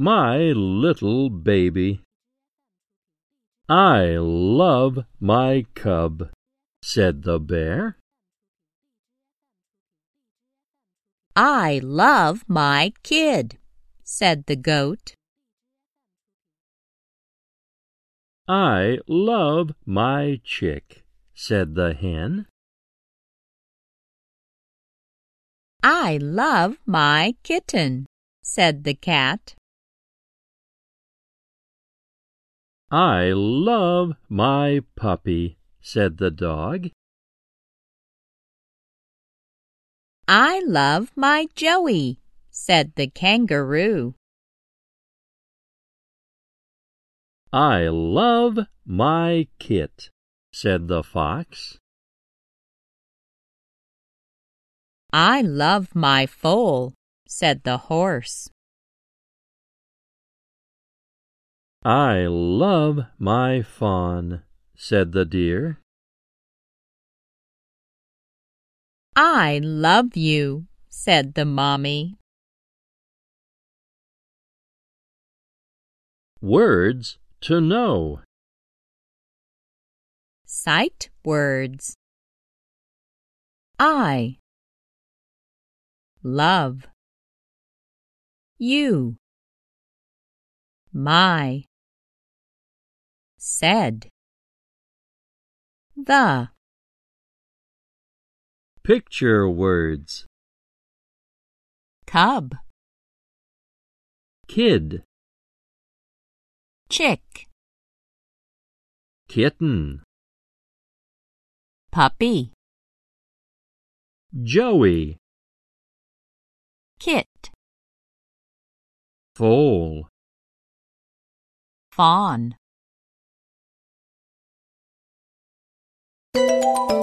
my little baby. I love my cub, said the bear. I love my kid, said the goat. I love my chick, said the hen. I love my kitten, said the cat. I love my puppy, said the dog. I love my Joey, said the kangaroo. I love my kit, said the fox. I love my foal, said the horse. I love my fawn, said the deer. I love you, said the mommy. Words to know. Sight words. I love you my said. The Picture words. cub. Kid, chick. Kitten, puppy. Joey, kit. Foal. fawn Thank you.